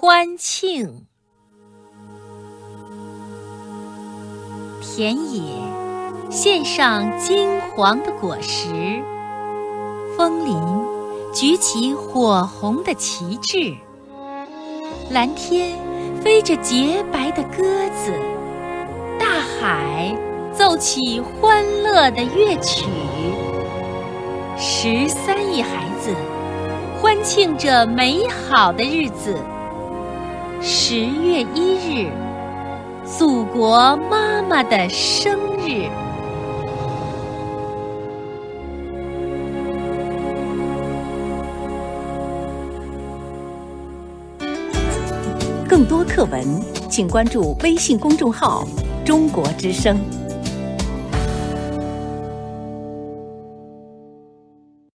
欢庆。田野献上金黄的果实，枫林举起火红的旗帜，蓝天飞着洁白的鸽子，大海奏起欢乐的乐曲。十三亿孩子欢庆着美好的日子。十月一日，祖国妈妈的生日。更多课文，请关注微信公众号“中国之声”。